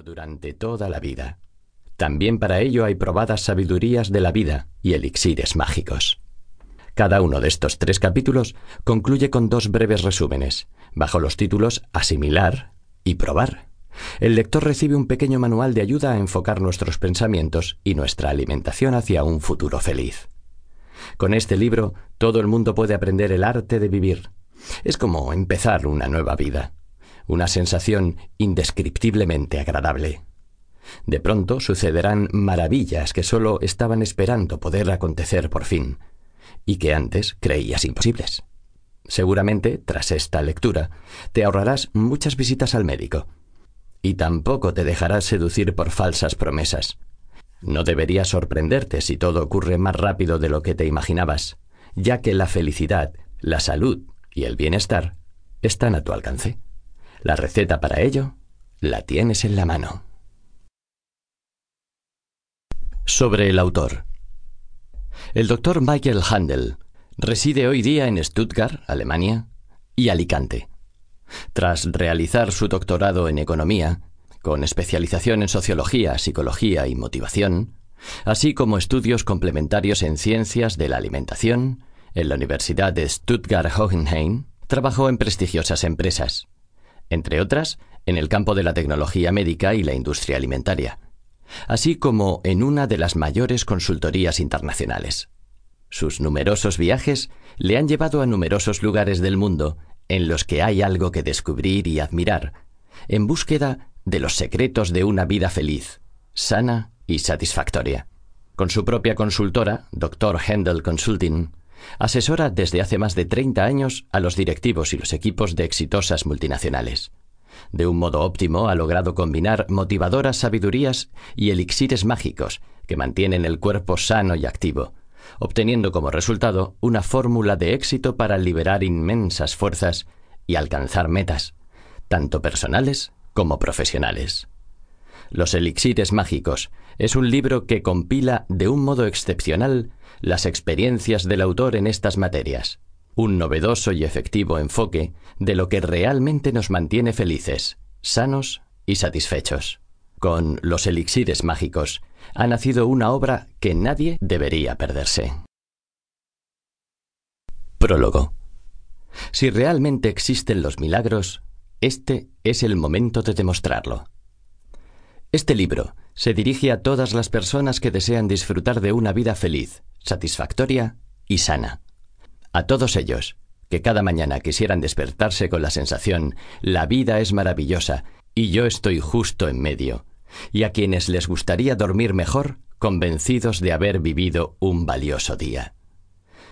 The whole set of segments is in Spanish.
durante toda la vida. También para ello hay probadas sabidurías de la vida y elixires mágicos. Cada uno de estos tres capítulos concluye con dos breves resúmenes, bajo los títulos Asimilar y Probar. El lector recibe un pequeño manual de ayuda a enfocar nuestros pensamientos y nuestra alimentación hacia un futuro feliz. Con este libro todo el mundo puede aprender el arte de vivir. Es como empezar una nueva vida, una sensación indescriptiblemente agradable. De pronto sucederán maravillas que sólo estaban esperando poder acontecer por fin, y que antes creías imposibles. Seguramente, tras esta lectura, te ahorrarás muchas visitas al médico, y tampoco te dejarás seducir por falsas promesas. No debería sorprenderte si todo ocurre más rápido de lo que te imaginabas, ya que la felicidad, la salud y el bienestar están a tu alcance. La receta para ello la tienes en la mano. Sobre el autor. El doctor Michael Handel reside hoy día en Stuttgart, Alemania, y Alicante. Tras realizar su doctorado en economía, con especialización en sociología, psicología y motivación, así como estudios complementarios en ciencias de la alimentación, en la Universidad de Stuttgart-Hohenheim, trabajó en prestigiosas empresas, entre otras en el campo de la tecnología médica y la industria alimentaria así como en una de las mayores consultorías internacionales. Sus numerosos viajes le han llevado a numerosos lugares del mundo en los que hay algo que descubrir y admirar, en búsqueda de los secretos de una vida feliz, sana y satisfactoria. Con su propia consultora, Dr. Handel Consulting, asesora desde hace más de 30 años a los directivos y los equipos de exitosas multinacionales. De un modo óptimo ha logrado combinar motivadoras sabidurías y elixires mágicos que mantienen el cuerpo sano y activo, obteniendo como resultado una fórmula de éxito para liberar inmensas fuerzas y alcanzar metas, tanto personales como profesionales. Los elixires mágicos es un libro que compila de un modo excepcional las experiencias del autor en estas materias un novedoso y efectivo enfoque de lo que realmente nos mantiene felices, sanos y satisfechos. Con los elixires mágicos ha nacido una obra que nadie debería perderse. Prólogo. Si realmente existen los milagros, este es el momento de demostrarlo. Este libro se dirige a todas las personas que desean disfrutar de una vida feliz, satisfactoria y sana. A todos ellos, que cada mañana quisieran despertarse con la sensación la vida es maravillosa y yo estoy justo en medio, y a quienes les gustaría dormir mejor, convencidos de haber vivido un valioso día.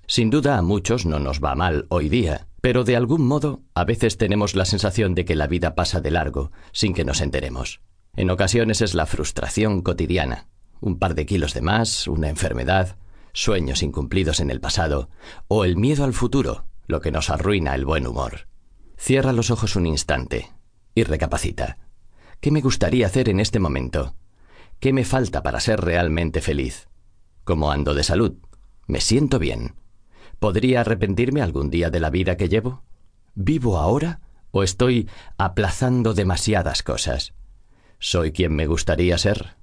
Sin duda a muchos no nos va mal hoy día, pero de algún modo a veces tenemos la sensación de que la vida pasa de largo sin que nos enteremos. En ocasiones es la frustración cotidiana, un par de kilos de más, una enfermedad, sueños incumplidos en el pasado o el miedo al futuro, lo que nos arruina el buen humor. Cierra los ojos un instante y recapacita. ¿Qué me gustaría hacer en este momento? ¿Qué me falta para ser realmente feliz? ¿Cómo ando de salud? ¿Me siento bien? ¿Podría arrepentirme algún día de la vida que llevo? ¿Vivo ahora o estoy aplazando demasiadas cosas? ¿Soy quien me gustaría ser?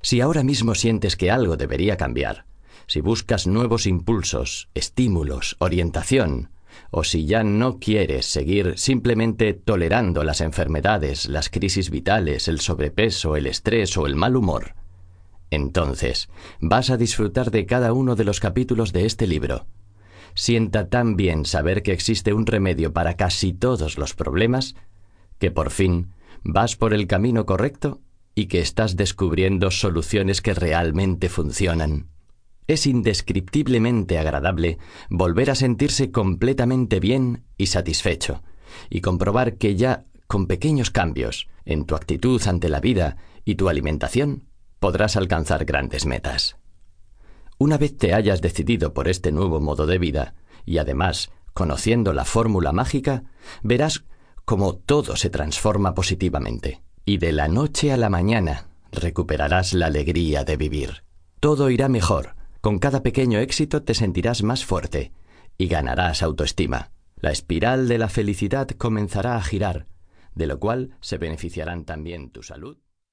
Si ahora mismo sientes que algo debería cambiar, si buscas nuevos impulsos, estímulos, orientación, o si ya no quieres seguir simplemente tolerando las enfermedades, las crisis vitales, el sobrepeso, el estrés o el mal humor, entonces vas a disfrutar de cada uno de los capítulos de este libro. Sienta tan bien saber que existe un remedio para casi todos los problemas, que por fin vas por el camino correcto y que estás descubriendo soluciones que realmente funcionan. Es indescriptiblemente agradable volver a sentirse completamente bien y satisfecho, y comprobar que ya, con pequeños cambios en tu actitud ante la vida y tu alimentación, podrás alcanzar grandes metas. Una vez te hayas decidido por este nuevo modo de vida, y además conociendo la fórmula mágica, verás cómo todo se transforma positivamente, y de la noche a la mañana recuperarás la alegría de vivir. Todo irá mejor, con cada pequeño éxito te sentirás más fuerte y ganarás autoestima. La espiral de la felicidad comenzará a girar, de lo cual se beneficiarán también tu salud